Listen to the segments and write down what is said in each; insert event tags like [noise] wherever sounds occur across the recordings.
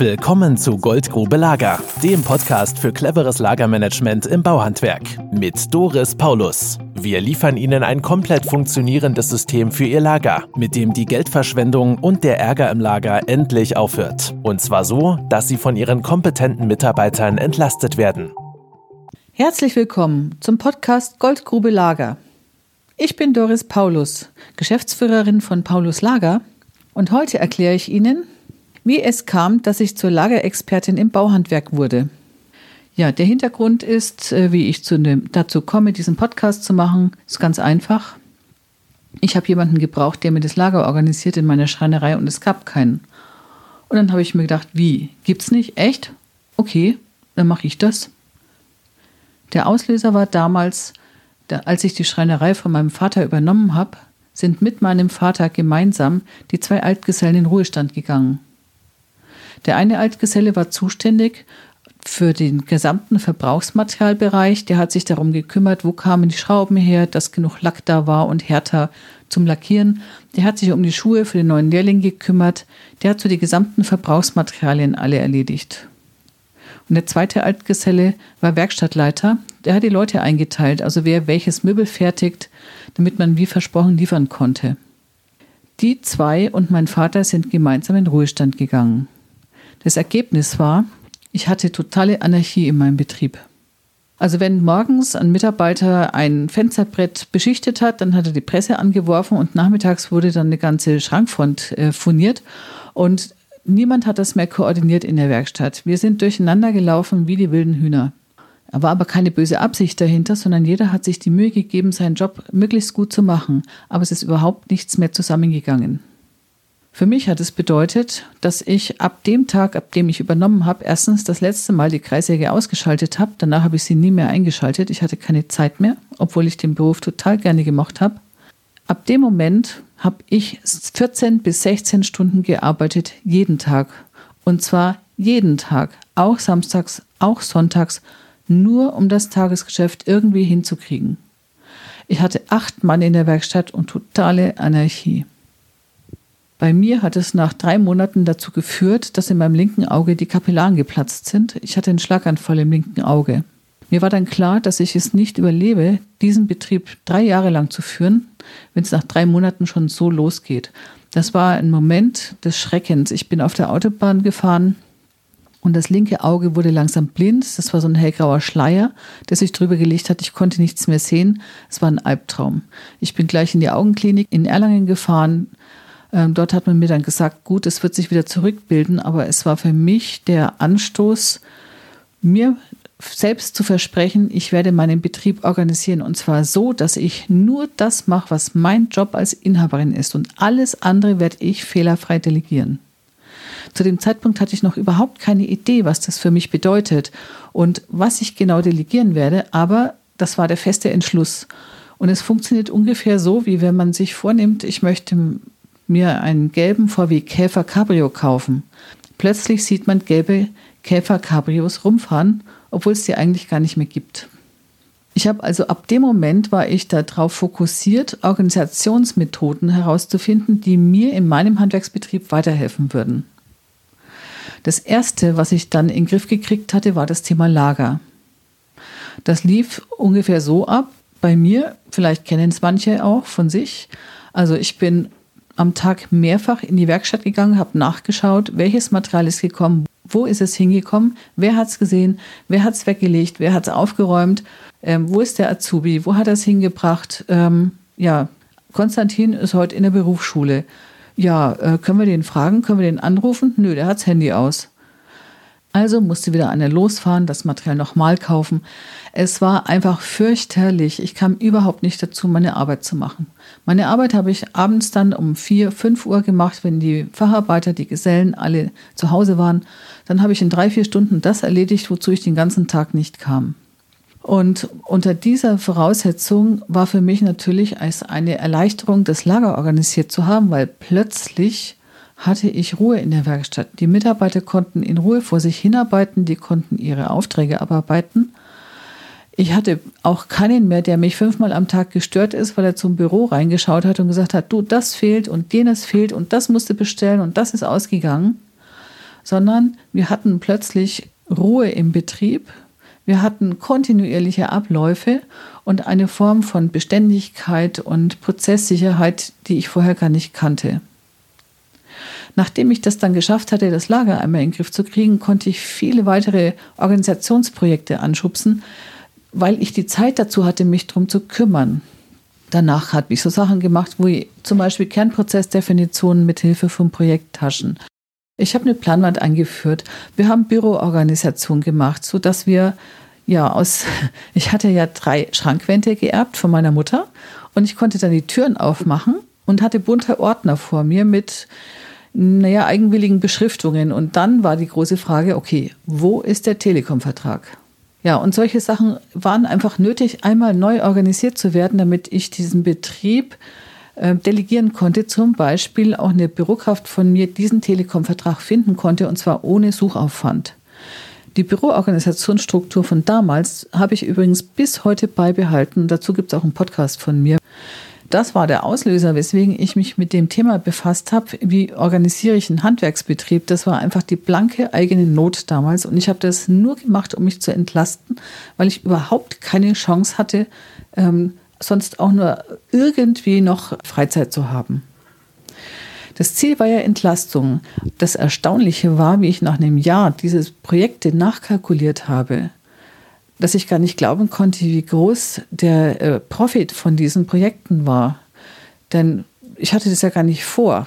Willkommen zu Goldgrube Lager, dem Podcast für cleveres Lagermanagement im Bauhandwerk mit Doris Paulus. Wir liefern Ihnen ein komplett funktionierendes System für Ihr Lager, mit dem die Geldverschwendung und der Ärger im Lager endlich aufhört. Und zwar so, dass Sie von Ihren kompetenten Mitarbeitern entlastet werden. Herzlich willkommen zum Podcast Goldgrube Lager. Ich bin Doris Paulus, Geschäftsführerin von Paulus Lager und heute erkläre ich Ihnen, wie es kam, dass ich zur Lagerexpertin im Bauhandwerk wurde. Ja, der Hintergrund ist, äh, wie ich dem, dazu komme, diesen Podcast zu machen, ist ganz einfach. Ich habe jemanden gebraucht, der mir das Lager organisiert in meiner Schreinerei und es gab keinen. Und dann habe ich mir gedacht, wie? Gibt's nicht? Echt? Okay, dann mache ich das. Der Auslöser war damals, als ich die Schreinerei von meinem Vater übernommen habe, sind mit meinem Vater gemeinsam die zwei Altgesellen in Ruhestand gegangen. Der eine Altgeselle war zuständig für den gesamten Verbrauchsmaterialbereich. Der hat sich darum gekümmert, wo kamen die Schrauben her, dass genug Lack da war und härter zum Lackieren. Der hat sich um die Schuhe für den neuen Lehrling gekümmert. Der hat so die gesamten Verbrauchsmaterialien alle erledigt. Und der zweite Altgeselle war Werkstattleiter. Der hat die Leute eingeteilt, also wer welches Möbel fertigt, damit man wie versprochen liefern konnte. Die zwei und mein Vater sind gemeinsam in Ruhestand gegangen. Das Ergebnis war, ich hatte totale Anarchie in meinem Betrieb. Also wenn morgens ein Mitarbeiter ein Fensterbrett beschichtet hat, dann hat er die Presse angeworfen und nachmittags wurde dann eine ganze Schrankfront äh, furniert und niemand hat das mehr koordiniert in der Werkstatt. Wir sind durcheinander gelaufen wie die wilden Hühner. Da war aber keine böse Absicht dahinter, sondern jeder hat sich die Mühe gegeben, seinen Job möglichst gut zu machen. Aber es ist überhaupt nichts mehr zusammengegangen. Für mich hat es bedeutet, dass ich ab dem Tag, ab dem ich übernommen habe, erstens das letzte Mal die Kreissäge ausgeschaltet habe. Danach habe ich sie nie mehr eingeschaltet. Ich hatte keine Zeit mehr, obwohl ich den Beruf total gerne gemacht habe. Ab dem Moment habe ich 14 bis 16 Stunden gearbeitet, jeden Tag. Und zwar jeden Tag, auch samstags, auch sonntags, nur um das Tagesgeschäft irgendwie hinzukriegen. Ich hatte acht Mann in der Werkstatt und totale Anarchie. Bei mir hat es nach drei Monaten dazu geführt, dass in meinem linken Auge die Kapillaren geplatzt sind. Ich hatte einen Schlaganfall im linken Auge. Mir war dann klar, dass ich es nicht überlebe, diesen Betrieb drei Jahre lang zu führen, wenn es nach drei Monaten schon so losgeht. Das war ein Moment des Schreckens. Ich bin auf der Autobahn gefahren und das linke Auge wurde langsam blind. Das war so ein hellgrauer Schleier, der sich drüber gelegt hat. Ich konnte nichts mehr sehen. Es war ein Albtraum. Ich bin gleich in die Augenklinik in Erlangen gefahren, ähm, dort hat man mir dann gesagt, gut, es wird sich wieder zurückbilden, aber es war für mich der Anstoß, mir selbst zu versprechen, ich werde meinen Betrieb organisieren und zwar so, dass ich nur das mache, was mein Job als Inhaberin ist und alles andere werde ich fehlerfrei delegieren. Zu dem Zeitpunkt hatte ich noch überhaupt keine Idee, was das für mich bedeutet und was ich genau delegieren werde, aber das war der feste Entschluss. Und es funktioniert ungefähr so, wie wenn man sich vornimmt, ich möchte mir einen gelben VW Käfer Cabrio kaufen. Plötzlich sieht man gelbe Käfer Cabrios rumfahren, obwohl es sie eigentlich gar nicht mehr gibt. Ich habe also ab dem Moment war ich darauf fokussiert, Organisationsmethoden herauszufinden, die mir in meinem Handwerksbetrieb weiterhelfen würden. Das erste, was ich dann in den Griff gekriegt hatte, war das Thema Lager. Das lief ungefähr so ab bei mir, vielleicht kennen es manche auch von sich. Also ich bin am Tag mehrfach in die Werkstatt gegangen, habe nachgeschaut, welches Material ist gekommen, wo ist es hingekommen, wer hat es gesehen, wer hat es weggelegt, wer hat es aufgeräumt, ähm, wo ist der Azubi, wo hat er es hingebracht. Ähm, ja, Konstantin ist heute in der Berufsschule. Ja, äh, können wir den fragen, können wir den anrufen? Nö, der hat das Handy aus. Also musste wieder einer losfahren, das Material nochmal kaufen. Es war einfach fürchterlich. Ich kam überhaupt nicht dazu, meine Arbeit zu machen. Meine Arbeit habe ich abends dann um vier, fünf Uhr gemacht, wenn die Facharbeiter, die Gesellen alle zu Hause waren. Dann habe ich in drei, vier Stunden das erledigt, wozu ich den ganzen Tag nicht kam. Und unter dieser Voraussetzung war für mich natürlich als eine Erleichterung, das Lager organisiert zu haben, weil plötzlich hatte ich Ruhe in der Werkstatt. Die Mitarbeiter konnten in Ruhe vor sich hinarbeiten, die konnten ihre Aufträge abarbeiten. Ich hatte auch keinen mehr, der mich fünfmal am Tag gestört ist, weil er zum Büro reingeschaut hat und gesagt hat, du, das fehlt und jenes fehlt und das musste bestellen und das ist ausgegangen. sondern wir hatten plötzlich Ruhe im Betrieb, wir hatten kontinuierliche Abläufe und eine Form von Beständigkeit und Prozesssicherheit, die ich vorher gar nicht kannte. Nachdem ich das dann geschafft hatte, das Lager einmal in den Griff zu kriegen, konnte ich viele weitere Organisationsprojekte anschubsen, weil ich die Zeit dazu hatte, mich darum zu kümmern. Danach habe ich so Sachen gemacht, wie zum Beispiel Kernprozessdefinitionen mit Hilfe von Projekttaschen. Ich habe eine Planwand eingeführt. Wir haben Büroorganisation gemacht, so dass wir ja aus, [laughs] ich hatte ja drei Schrankwände geerbt von meiner Mutter und ich konnte dann die Türen aufmachen und hatte bunte Ordner vor mir mit naja, eigenwilligen Beschriftungen. Und dann war die große Frage, okay, wo ist der Telekom-Vertrag? Ja, und solche Sachen waren einfach nötig, einmal neu organisiert zu werden, damit ich diesen Betrieb äh, delegieren konnte. Zum Beispiel auch eine Bürokraft von mir diesen Telekom-Vertrag finden konnte, und zwar ohne Suchaufwand. Die Büroorganisationsstruktur von damals habe ich übrigens bis heute beibehalten. Dazu gibt es auch einen Podcast von mir das war der Auslöser, weswegen ich mich mit dem Thema befasst habe, wie organisiere ich einen Handwerksbetrieb. Das war einfach die blanke eigene Not damals und ich habe das nur gemacht, um mich zu entlasten, weil ich überhaupt keine Chance hatte, ähm, sonst auch nur irgendwie noch Freizeit zu haben. Das Ziel war ja Entlastung. Das Erstaunliche war, wie ich nach einem Jahr diese Projekte nachkalkuliert habe, dass ich gar nicht glauben konnte, wie groß der äh, Profit von diesen Projekten war. Denn ich hatte das ja gar nicht vor.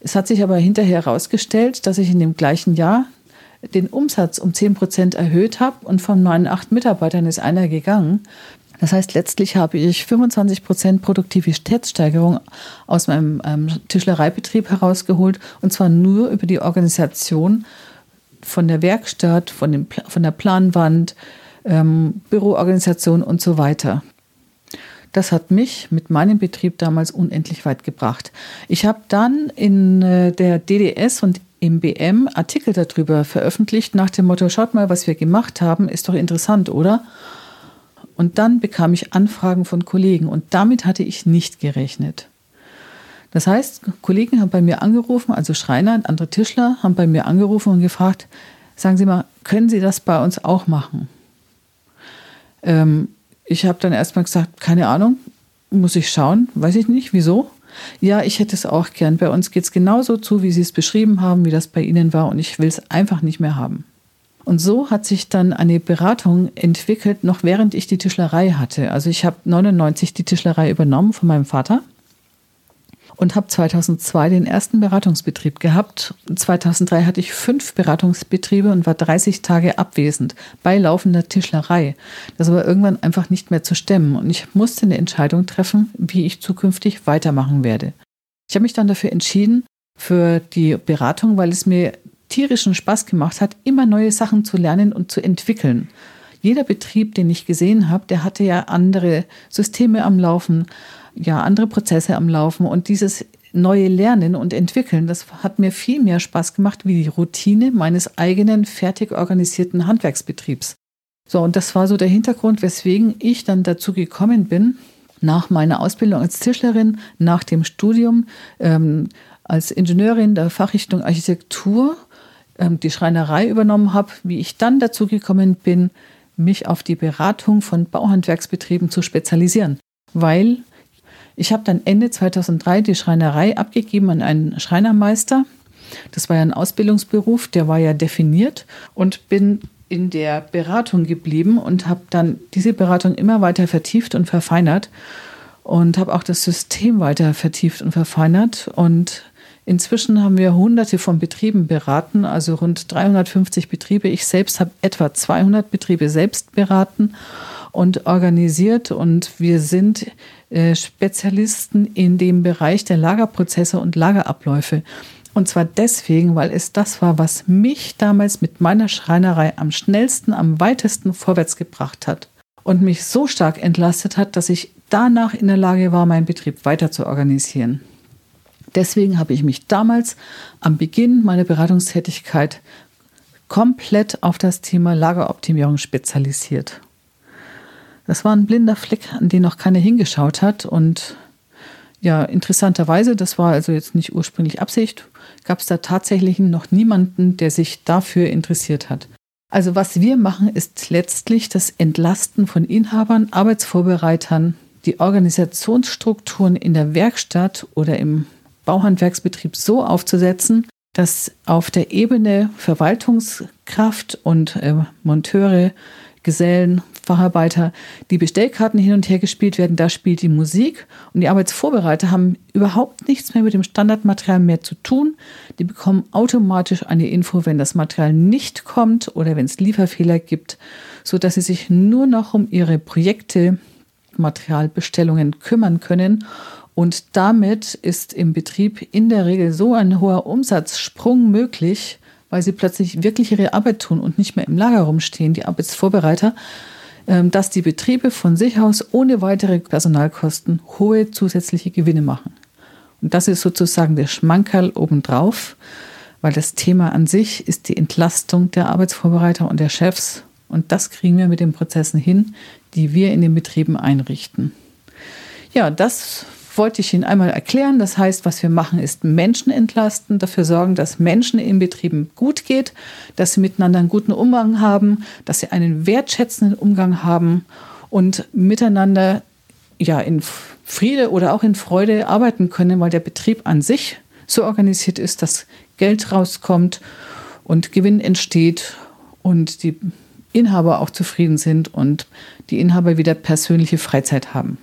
Es hat sich aber hinterher herausgestellt, dass ich in dem gleichen Jahr den Umsatz um 10 Prozent erhöht habe und von meinen acht Mitarbeitern ist einer gegangen. Das heißt, letztlich habe ich 25 Prozent Produktivitätssteigerung aus meinem ähm, Tischlereibetrieb herausgeholt und zwar nur über die Organisation von der Werkstatt, von, dem, von der Planwand, ähm, Büroorganisation und so weiter. Das hat mich mit meinem Betrieb damals unendlich weit gebracht. Ich habe dann in äh, der DDS und im BM Artikel darüber veröffentlicht nach dem Motto, schaut mal, was wir gemacht haben, ist doch interessant, oder? Und dann bekam ich Anfragen von Kollegen und damit hatte ich nicht gerechnet. Das heißt, Kollegen haben bei mir angerufen, also Schreiner und andere Tischler haben bei mir angerufen und gefragt, sagen Sie mal, können Sie das bei uns auch machen? Ähm, ich habe dann erstmal gesagt, keine Ahnung, muss ich schauen, weiß ich nicht, wieso. Ja, ich hätte es auch gern. Bei uns geht es genauso zu, wie Sie es beschrieben haben, wie das bei Ihnen war und ich will es einfach nicht mehr haben. Und so hat sich dann eine Beratung entwickelt, noch während ich die Tischlerei hatte. Also ich habe 99 die Tischlerei übernommen von meinem Vater und habe 2002 den ersten Beratungsbetrieb gehabt. 2003 hatte ich fünf Beratungsbetriebe und war 30 Tage abwesend bei laufender Tischlerei. Das war irgendwann einfach nicht mehr zu stemmen und ich musste eine Entscheidung treffen, wie ich zukünftig weitermachen werde. Ich habe mich dann dafür entschieden, für die Beratung, weil es mir tierischen Spaß gemacht hat, immer neue Sachen zu lernen und zu entwickeln. Jeder Betrieb, den ich gesehen habe, der hatte ja andere Systeme am Laufen, ja andere Prozesse am Laufen und dieses neue Lernen und Entwickeln, das hat mir viel mehr Spaß gemacht wie die Routine meines eigenen fertig organisierten Handwerksbetriebs. So, und das war so der Hintergrund, weswegen ich dann dazu gekommen bin, nach meiner Ausbildung als Tischlerin, nach dem Studium ähm, als Ingenieurin der Fachrichtung Architektur ähm, die Schreinerei übernommen habe, wie ich dann dazu gekommen bin, mich auf die Beratung von Bauhandwerksbetrieben zu spezialisieren, weil ich habe dann Ende 2003 die Schreinerei abgegeben an einen Schreinermeister. Das war ja ein Ausbildungsberuf, der war ja definiert und bin in der Beratung geblieben und habe dann diese Beratung immer weiter vertieft und verfeinert und habe auch das System weiter vertieft und verfeinert und Inzwischen haben wir hunderte von Betrieben beraten, also rund 350 Betriebe. Ich selbst habe etwa 200 Betriebe selbst beraten und organisiert und wir sind äh, Spezialisten in dem Bereich der Lagerprozesse und Lagerabläufe. Und zwar deswegen, weil es das war, was mich damals mit meiner Schreinerei am schnellsten, am weitesten vorwärts gebracht hat und mich so stark entlastet hat, dass ich danach in der Lage war, meinen Betrieb weiter zu organisieren. Deswegen habe ich mich damals am Beginn meiner Beratungstätigkeit komplett auf das Thema Lageroptimierung spezialisiert. Das war ein blinder Fleck, an den noch keiner hingeschaut hat. Und ja, interessanterweise, das war also jetzt nicht ursprünglich Absicht, gab es da tatsächlich noch niemanden, der sich dafür interessiert hat. Also was wir machen, ist letztlich das Entlasten von Inhabern, Arbeitsvorbereitern, die Organisationsstrukturen in der Werkstatt oder im Bauhandwerksbetrieb so aufzusetzen, dass auf der Ebene Verwaltungskraft und äh, Monteure, Gesellen, Facharbeiter die Bestellkarten hin und her gespielt werden, da spielt die Musik und die Arbeitsvorbereiter haben überhaupt nichts mehr mit dem Standardmaterial mehr zu tun. Die bekommen automatisch eine Info, wenn das Material nicht kommt oder wenn es Lieferfehler gibt, sodass sie sich nur noch um ihre Projekte, Materialbestellungen kümmern können und damit ist im Betrieb in der Regel so ein hoher Umsatzsprung möglich, weil sie plötzlich wirklich ihre Arbeit tun und nicht mehr im Lager rumstehen, die Arbeitsvorbereiter, ähm, dass die Betriebe von sich aus ohne weitere Personalkosten hohe zusätzliche Gewinne machen. Und das ist sozusagen der Schmankerl obendrauf, weil das Thema an sich ist die Entlastung der Arbeitsvorbereiter und der Chefs. Und das kriegen wir mit den Prozessen hin, die wir in den Betrieben einrichten. Ja, das wollte ich Ihnen einmal erklären. Das heißt, was wir machen, ist Menschen entlasten, dafür sorgen, dass Menschen in Betrieben gut geht, dass sie miteinander einen guten Umgang haben, dass sie einen wertschätzenden Umgang haben und miteinander ja in Friede oder auch in Freude arbeiten können, weil der Betrieb an sich so organisiert ist, dass Geld rauskommt und Gewinn entsteht und die Inhaber auch zufrieden sind und die Inhaber wieder persönliche Freizeit haben.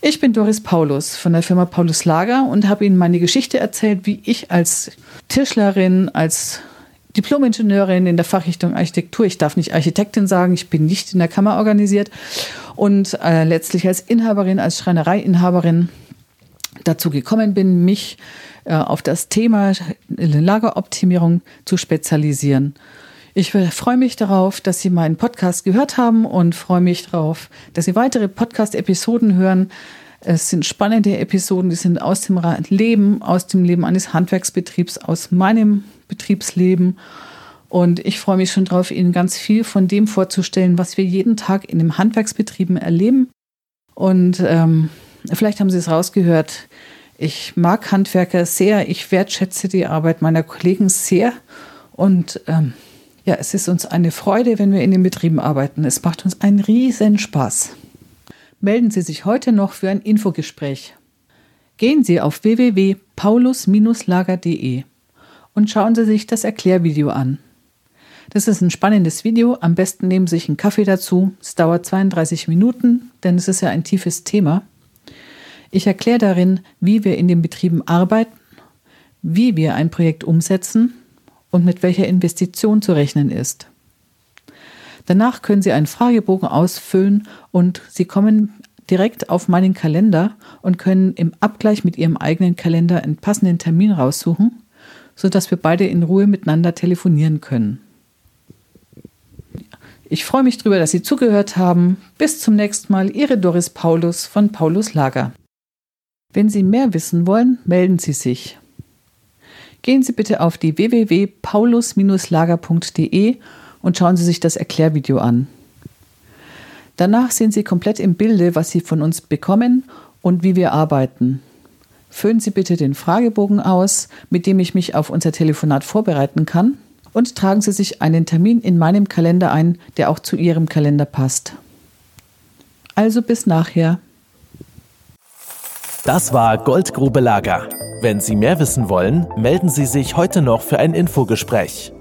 Ich bin Doris Paulus von der Firma Paulus Lager und habe Ihnen meine Geschichte erzählt, wie ich als Tischlerin, als Diplomingenieurin in der Fachrichtung Architektur, ich darf nicht Architektin sagen, ich bin nicht in der Kammer organisiert und äh, letztlich als Inhaberin, als Schreinereiinhaberin dazu gekommen bin, mich äh, auf das Thema Lageroptimierung zu spezialisieren. Ich freue mich darauf, dass Sie meinen Podcast gehört haben und freue mich darauf, dass Sie weitere Podcast-Episoden hören. Es sind spannende Episoden, die sind aus dem Leben, aus dem Leben eines Handwerksbetriebs, aus meinem Betriebsleben. Und ich freue mich schon darauf, Ihnen ganz viel von dem vorzustellen, was wir jeden Tag in den Handwerksbetrieben erleben. Und ähm, vielleicht haben Sie es rausgehört. Ich mag Handwerker sehr. Ich wertschätze die Arbeit meiner Kollegen sehr. Und ähm, ja, es ist uns eine Freude, wenn wir in den Betrieben arbeiten. Es macht uns einen riesen Spaß. Melden Sie sich heute noch für ein Infogespräch. Gehen Sie auf www.paulus-lager.de und schauen Sie sich das Erklärvideo an. Das ist ein spannendes Video. Am besten nehmen Sie sich einen Kaffee dazu. Es dauert 32 Minuten, denn es ist ja ein tiefes Thema. Ich erkläre darin, wie wir in den Betrieben arbeiten, wie wir ein Projekt umsetzen und mit welcher Investition zu rechnen ist. Danach können Sie einen Fragebogen ausfüllen und Sie kommen direkt auf meinen Kalender und können im Abgleich mit Ihrem eigenen Kalender einen passenden Termin raussuchen, sodass wir beide in Ruhe miteinander telefonieren können. Ich freue mich darüber, dass Sie zugehört haben. Bis zum nächsten Mal, Ihre Doris Paulus von Paulus Lager. Wenn Sie mehr wissen wollen, melden Sie sich gehen Sie bitte auf die www.paulus-lager.de und schauen Sie sich das Erklärvideo an. Danach sind Sie komplett im Bilde, was Sie von uns bekommen und wie wir arbeiten. Füllen Sie bitte den Fragebogen aus, mit dem ich mich auf unser Telefonat vorbereiten kann, und tragen Sie sich einen Termin in meinem Kalender ein, der auch zu Ihrem Kalender passt. Also bis nachher. Das war Goldgrube Lager. Wenn Sie mehr wissen wollen, melden Sie sich heute noch für ein Infogespräch.